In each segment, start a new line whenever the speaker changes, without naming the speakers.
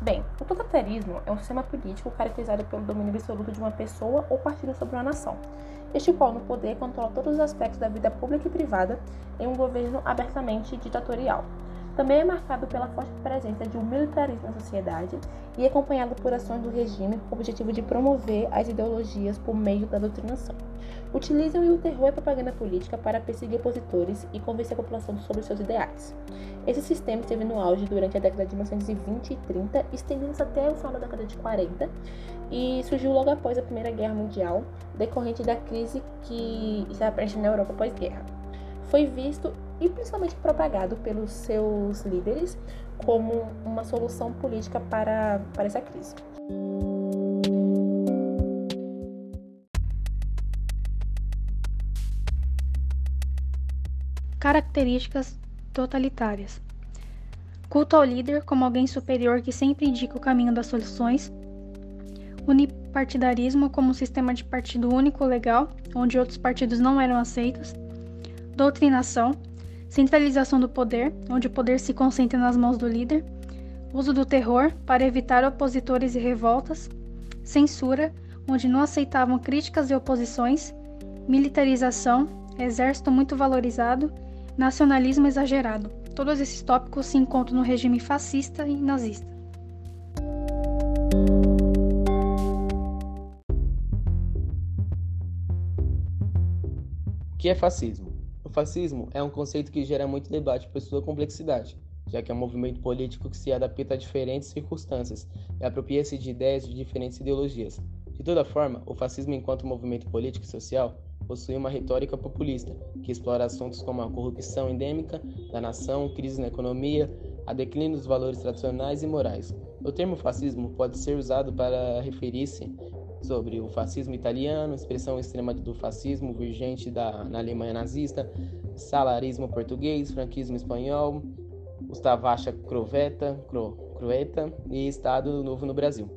Bem, o totalitarismo é um sistema político caracterizado pelo domínio absoluto de uma pessoa ou partido sobre uma nação, este qual no poder controla todos os aspectos da vida pública e privada em um governo abertamente ditatorial. Também é marcado pela forte presença de um militarismo na sociedade e acompanhado por ações do regime com o objetivo de promover as ideologias por meio da doutrinação. Utilizam o terror e a propaganda política para perseguir opositores e convencer a população sobre seus ideais. Esse sistema esteve no auge durante a década de 1920 e 30, estendendo-se até o final da década de 40, e surgiu logo após a Primeira Guerra Mundial, decorrente da crise que estava presente na Europa pós-guerra. Foi visto e principalmente propagado pelos seus líderes como uma solução política para, para essa crise.
Características totalitárias: culto ao líder como alguém superior que sempre indica o caminho das soluções, unipartidarismo como um sistema de partido único legal, onde outros partidos não eram aceitos, doutrinação, centralização do poder, onde o poder se concentra nas mãos do líder, uso do terror para evitar opositores e revoltas, censura, onde não aceitavam críticas e oposições, militarização, exército muito valorizado, nacionalismo exagerado. Todos esses tópicos se encontram no regime fascista e nazista.
O que é fascismo? O fascismo é um conceito que gera muito debate por sua complexidade, já que é um movimento político que se adapta a diferentes circunstâncias e apropria-se de ideias de diferentes ideologias. De toda forma, o fascismo, enquanto movimento político e social, possui uma retórica populista, que explora assuntos como a corrupção endêmica da nação, crise na economia, a declínio dos valores tradicionais e morais. O termo fascismo pode ser usado para referir-se sobre o fascismo italiano, expressão extrema do fascismo vigente da, na Alemanha nazista, salarismo português, franquismo espanhol, Ustavacha Croveta, Cro, Croeta e Estado Novo no Brasil.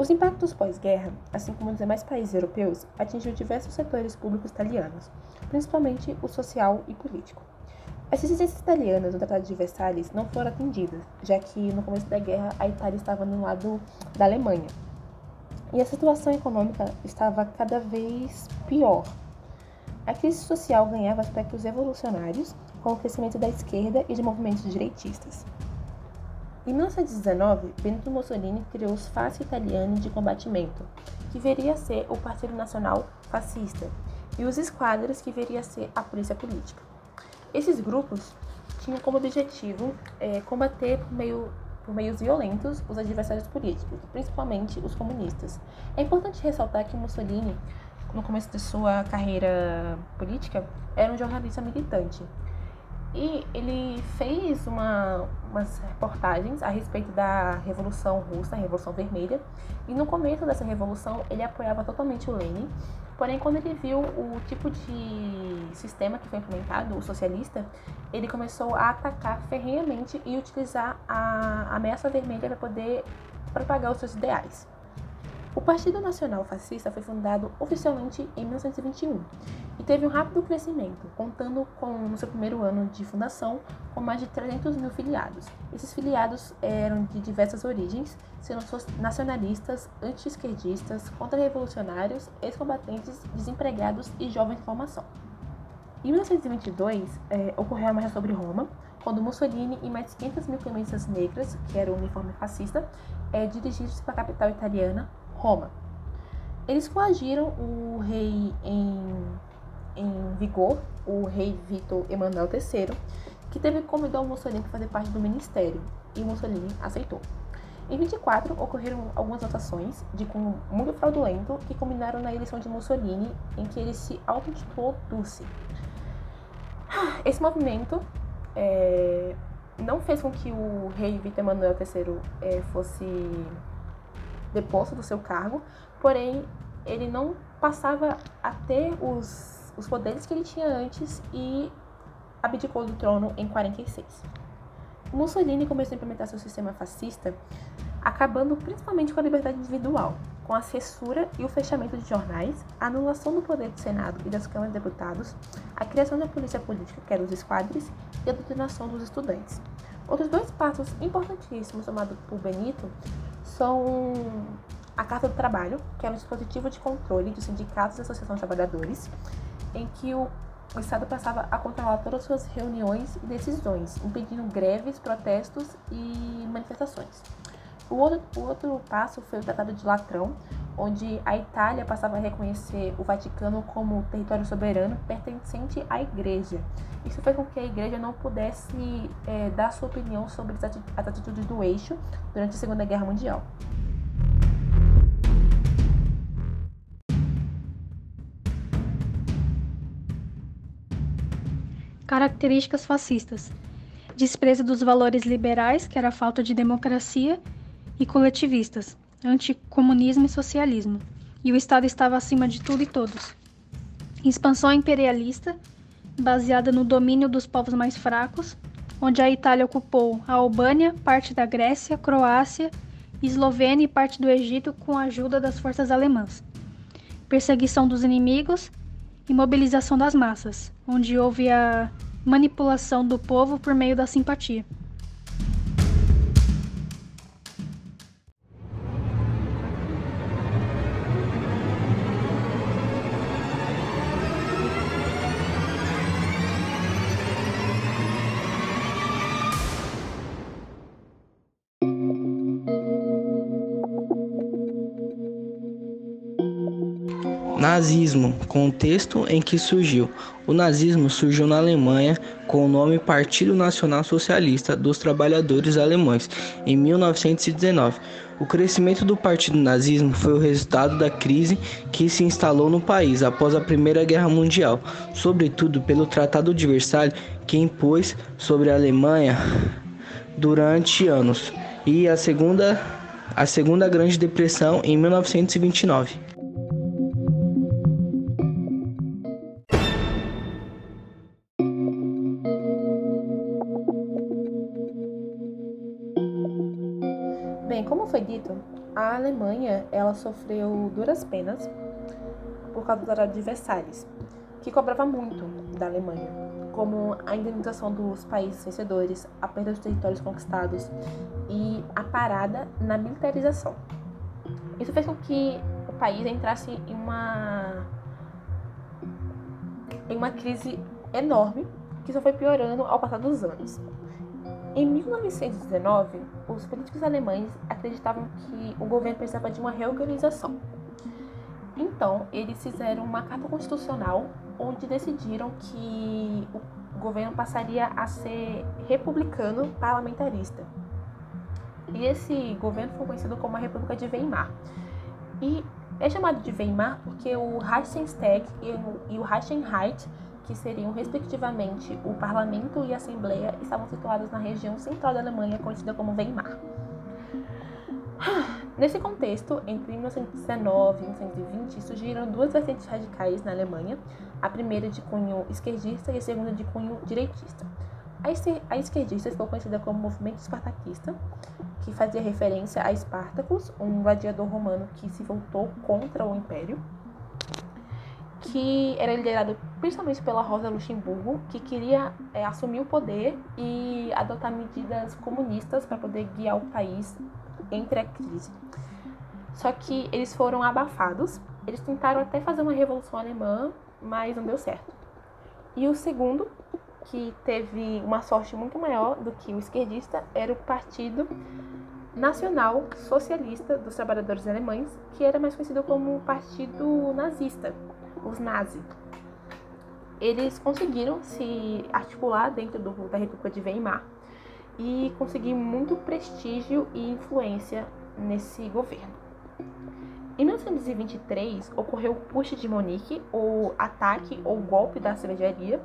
Os impactos pós-guerra, assim como nos demais países europeus, atingiu diversos setores públicos italianos, principalmente o social e político. As exigências italianas no Tratado de Versalhes não foram atendidas, já que no começo da guerra a Itália estava no lado da Alemanha. E a situação econômica estava cada vez pior. A crise social ganhava aspectos evolucionários, com o crescimento da esquerda e de movimentos direitistas. Em 1919, Benito Mussolini criou os Fasci Italiani de Combatimento, que viria a ser o Partido Nacional Fascista, e os Esquadras, que viria a ser a Polícia Política. Esses grupos tinham como objetivo é, combater por, meio, por meios violentos os adversários políticos, principalmente os comunistas. É importante ressaltar que Mussolini, no começo de sua carreira política, era um jornalista militante. E ele fez uma, umas reportagens a respeito da Revolução Russa, a Revolução Vermelha. E no começo dessa revolução ele apoiava totalmente o Lenin. Porém, quando ele viu o tipo de sistema que foi implementado, o socialista, ele começou a atacar ferrenhamente e utilizar a ameaça vermelha para poder propagar os seus ideais. O Partido Nacional Fascista foi fundado oficialmente em 1921 e teve um rápido crescimento, contando com, no seu primeiro ano de fundação, com mais de 300 mil filiados. Esses filiados eram de diversas origens, sendo nacionalistas, anti-esquerdistas, contra-revolucionários, ex-combatentes, desempregados e jovens de formação. Em 1922, eh, ocorreu a marcha sobre Roma, quando Mussolini e mais de 500 mil camisas negras, que era o uniforme fascista, eh, dirigiram-se para a capital italiana, Roma. Eles coagiram o rei em, em vigor, o rei Vitor Emanuel III, que teve que convidar o Mussolini para fazer parte do ministério, e Mussolini aceitou. Em 24, ocorreram algumas votações de cunho muito fraudulento que culminaram na eleição de Mussolini, em que ele se auto-intitulou Dulce. Esse movimento é, não fez com que o rei Vitor Emanuel III é, fosse deposto do seu cargo, porém ele não passava a ter os, os poderes que ele tinha antes e abdicou do trono em 46. Mussolini começou a implementar seu sistema fascista acabando principalmente com a liberdade individual, com a censura e o fechamento de jornais, a anulação do poder do Senado e das câmaras de deputados, a criação da polícia política, que era os esquadres, e a doutrinação dos estudantes. Outros dois passos importantíssimos tomados por Benito são a Carta do Trabalho, que é um dispositivo de controle dos sindicatos e associações de trabalhadores, em que o, o Estado passava a controlar todas as suas reuniões e decisões, impedindo greves, protestos e manifestações. O outro, o outro passo foi o Tratado de Latrão, onde a Itália passava a reconhecer o Vaticano como território soberano pertencente à Igreja. Isso fez com que a Igreja não pudesse é, dar sua opinião sobre as atitudes do eixo durante a Segunda Guerra Mundial.
Características fascistas: desprezo dos valores liberais, que era a falta de democracia, e coletivistas, anticomunismo e socialismo, e o Estado estava acima de tudo e todos. Expansão imperialista, baseada no domínio dos povos mais fracos, onde a Itália ocupou a Albânia, parte da Grécia, Croácia, Eslovênia e parte do Egito com a ajuda das forças alemãs. Perseguição dos inimigos e mobilização das massas, onde houve a manipulação do povo por meio da simpatia.
Nazismo contexto em que surgiu. O nazismo surgiu na Alemanha com o nome Partido Nacional Socialista dos Trabalhadores Alemães em 1919. O crescimento do partido nazismo foi o resultado da crise que se instalou no país após a Primeira Guerra Mundial, sobretudo pelo Tratado de Versalhes que impôs sobre a Alemanha durante anos, e a Segunda, a segunda Grande Depressão em 1929.
Alemanha ela sofreu duras penas por causa do Tratado de Versalhes, que cobrava muito da Alemanha, como a indenização dos países vencedores, a perda dos territórios conquistados e a parada na militarização. Isso fez com que o país entrasse em uma em uma crise enorme que só foi piorando ao passar dos anos. Em 1919, os políticos alemães acreditavam que o governo precisava de uma reorganização. Então, eles fizeram uma carta constitucional onde decidiram que o governo passaria a ser republicano parlamentarista. E esse governo foi conhecido como a República de Weimar. E é chamado de Weimar porque o Reichstag e o Reichenreich que seriam respectivamente o parlamento e a assembleia, estavam situados na região central da Alemanha, conhecida como Weimar. Nesse contexto, entre 1919 e 1920, surgiram duas vertentes radicais na Alemanha, a primeira de cunho esquerdista e a segunda de cunho direitista. A esquerdista ficou conhecida como Movimento Espartaquista, que fazia referência a Espartacus, um gladiador romano que se voltou contra o Império que era liderado principalmente pela Rosa Luxemburgo, que queria é, assumir o poder e adotar medidas comunistas para poder guiar o país entre a crise. Só que eles foram abafados, eles tentaram até fazer uma revolução alemã, mas não deu certo. E o segundo, que teve uma sorte muito maior do que o esquerdista, era o Partido Nacional Socialista dos Trabalhadores Alemães, que era mais conhecido como Partido Nazista, os nazis. Eles conseguiram se articular dentro do, da República de Weimar e conseguir muito prestígio e influência nesse governo. Em 1923 ocorreu o Putsch de Munique, o ataque ou golpe da cervejaria,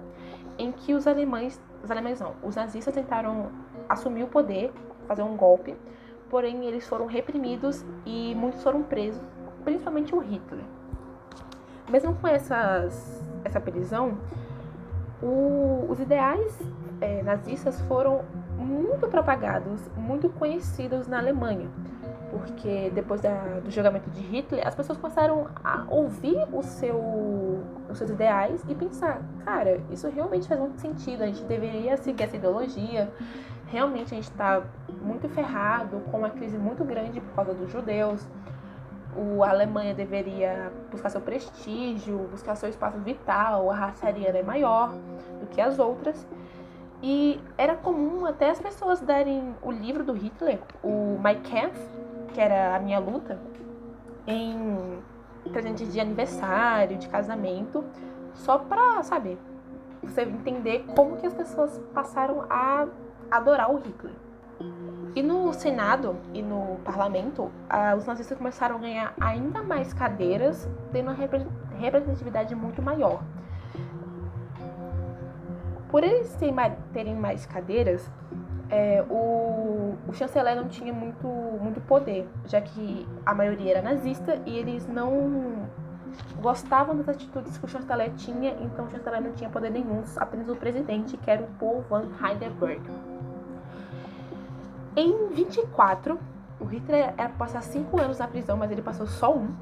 em que os alemães, os alemães não, os nazistas tentaram assumir o poder, fazer um golpe, porém eles foram reprimidos e muitos foram presos, principalmente o Hitler. Mesmo com essas, essa prisão, o, os ideais é, nazistas foram muito propagados, muito conhecidos na Alemanha. Porque depois da, do julgamento de Hitler, as pessoas começaram a ouvir seu, os seus ideais e pensar: cara, isso realmente faz muito sentido, a gente deveria seguir essa ideologia. Realmente a gente está muito ferrado, com uma crise muito grande por causa dos judeus. O, a Alemanha deveria buscar seu prestígio, buscar seu espaço vital, a raça ariana é maior do que as outras. E era comum até as pessoas darem o livro do Hitler, o My Kampf, que era a minha luta, em presente de aniversário, de casamento, só pra, sabe, você entender como que as pessoas passaram a adorar o Hitler. E no Senado e no parlamento, ah, os nazistas começaram a ganhar ainda mais cadeiras, tendo uma representatividade muito maior. Por eles terem mais cadeiras, é, o, o, chanceler não tinha muito, muito poder, já que a maioria era nazista e eles não gostavam das atitudes que o chanceler tinha, então o chanceler não tinha poder nenhum, apenas o presidente, que era o Paul von Hindenburg. Em 24, o Hitler era passar cinco anos na prisão, mas ele passou só um.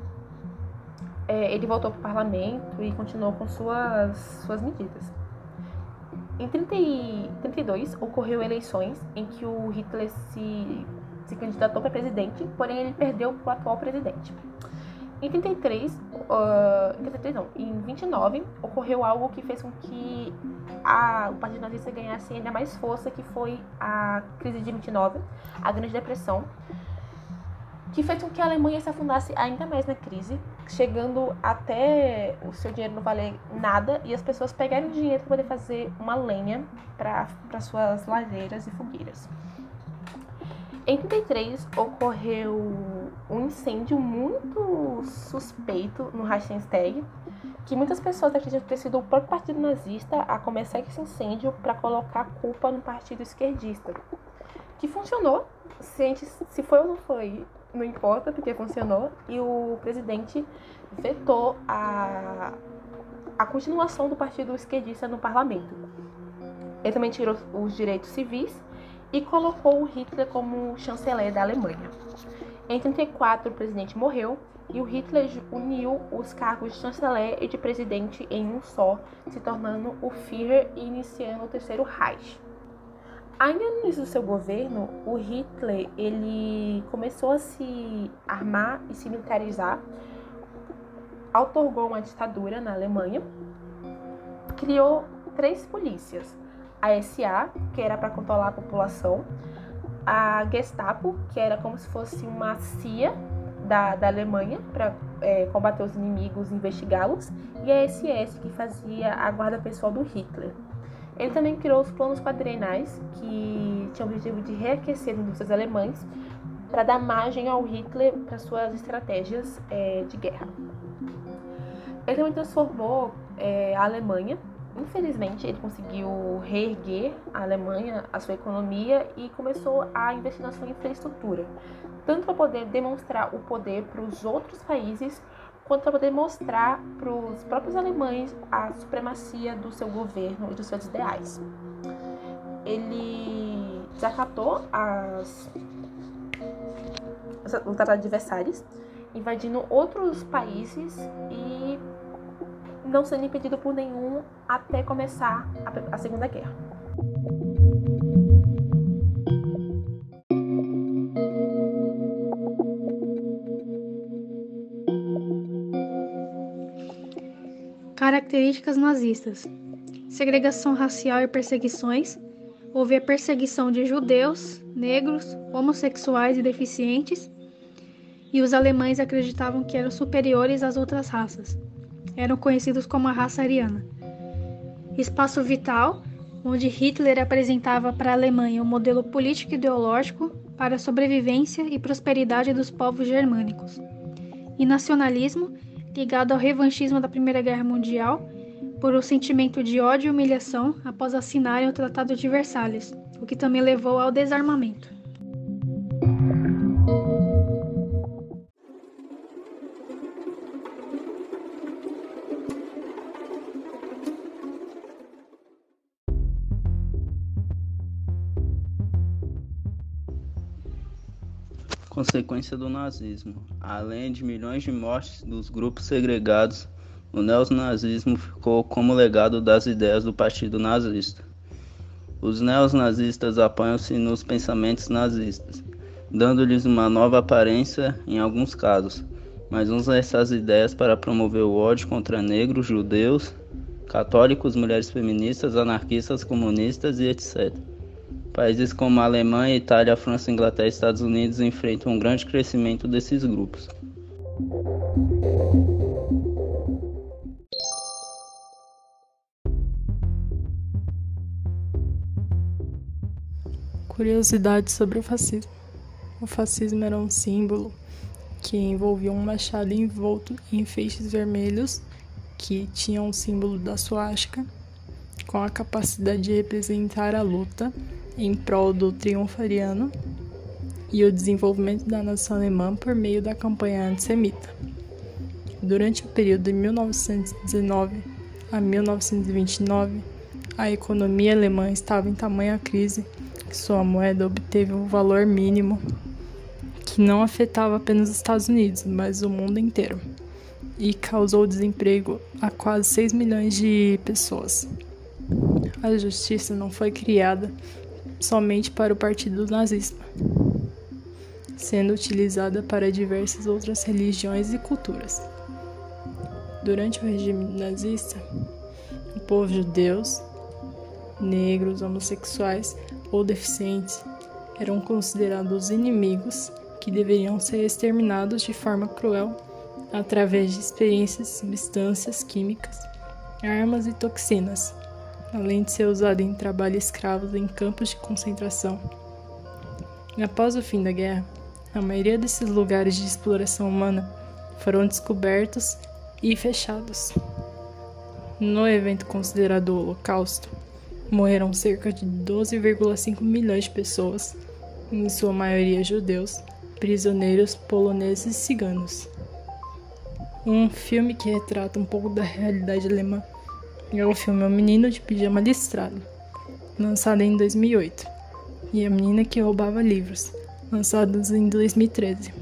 É, ele voltou para o parlamento e continuou com suas, suas medidas. Em 30 e 32, ocorreu eleições em que o Hitler se, se candidatou para presidente, porém ele perdeu para o atual presidente. Em 33, uh, em 33 não, em 29, ocorreu algo que fez com que a, o Partido Nazista ganhasse ainda mais força, que foi a crise de 29, a Grande Depressão, que fez com que a Alemanha se afundasse ainda mais na crise, chegando até o seu dinheiro não valer nada e as pessoas pegarem dinheiro para poder fazer uma lenha para suas ladeiras e fogueiras. Em 33 ocorreu um incêndio muito suspeito no Reichstag, que muitas pessoas acreditam ter sido o próprio partido nazista a começar esse incêndio para colocar a culpa no partido esquerdista. Que funcionou, se, se foi ou não foi, não importa, porque funcionou, e o presidente vetou a, a continuação do partido esquerdista no parlamento. Ele também tirou os direitos civis e colocou o Hitler como chanceler da Alemanha. Em 34, o presidente morreu e o Hitler uniu os cargos de chanceler e de presidente em um só, se tornando o Führer e iniciando o terceiro Reich. Ainda no início do seu governo, o Hitler ele começou a se armar e se militarizar, outorgou uma ditadura na Alemanha, criou três polícias: a SA, que era para controlar a população, a Gestapo, que era como se fosse uma CIA da, da Alemanha para é, combater os inimigos e investigá-los, e a SS, que fazia a guarda pessoal do Hitler. Ele também criou os planos quadrenais, que tinham o objetivo de reaquecer as indústrias alemãs para dar margem ao Hitler para suas estratégias é, de guerra. Ele também transformou é, a Alemanha. Infelizmente, ele conseguiu reerguer a Alemanha, a sua economia e começou a investir na sua infraestrutura, tanto para poder demonstrar o poder para os outros países, quanto para poder mostrar para os próprios alemães a supremacia do seu governo e dos seus ideais. Ele desacatou as, o Tratado de Versalhes, invadindo outros países e não sendo impedido por nenhum até começar a, a Segunda Guerra.
Características nazistas: segregação racial e perseguições. Houve a perseguição de judeus, negros, homossexuais e deficientes, e os alemães acreditavam que eram superiores às outras raças. Eram conhecidos como a raça ariana. Espaço vital, onde Hitler apresentava para a Alemanha um modelo político e ideológico para a sobrevivência e prosperidade dos povos germânicos. E nacionalismo, ligado ao revanchismo da Primeira Guerra Mundial, por um sentimento de ódio e humilhação após assinarem o Tratado de Versalhes, o que também levou ao desarmamento.
Consequência do nazismo. Além de milhões de mortes dos grupos segregados, o neonazismo ficou como legado das ideias do Partido Nazista. Os neonazistas apoiam-se nos pensamentos nazistas, dando-lhes uma nova aparência em alguns casos, mas usam essas ideias para promover o ódio contra negros, judeus, católicos, mulheres feministas, anarquistas, comunistas e etc. Países como a Alemanha, Itália, França, Inglaterra e Estados Unidos enfrentam um grande crescimento desses grupos.
Curiosidade sobre o fascismo. O fascismo era um símbolo que envolvia um machado envolto em feixes vermelhos que tinham o símbolo da suástica, com a capacidade de representar a luta em prol do triunfo ariano e o desenvolvimento da nação alemã por meio da campanha antissemita. Durante o período de 1919 a 1929, a economia alemã estava em tamanha crise que sua moeda obteve um valor mínimo que não afetava apenas os Estados Unidos, mas o mundo inteiro, e causou desemprego a quase 6 milhões de pessoas. A justiça não foi criada somente para o partido nazista, sendo utilizada para diversas outras religiões e culturas. Durante o regime nazista, o povo judeus, negros, homossexuais ou deficientes eram considerados inimigos que deveriam ser exterminados de forma cruel através de experiências substâncias químicas, armas e toxinas além de ser usado em trabalho escravo em campos de concentração. Após o fim da guerra, a maioria desses lugares de exploração humana foram descobertos e fechados. No evento considerado o Holocausto, morreram cerca de 12,5 milhões de pessoas, em sua maioria judeus, prisioneiros poloneses e ciganos. Um filme que retrata um pouco da realidade alemã é o filme O Menino de Pijama Listrado, lançado em 2008, e A Menina que Roubava Livros, lançados em 2013.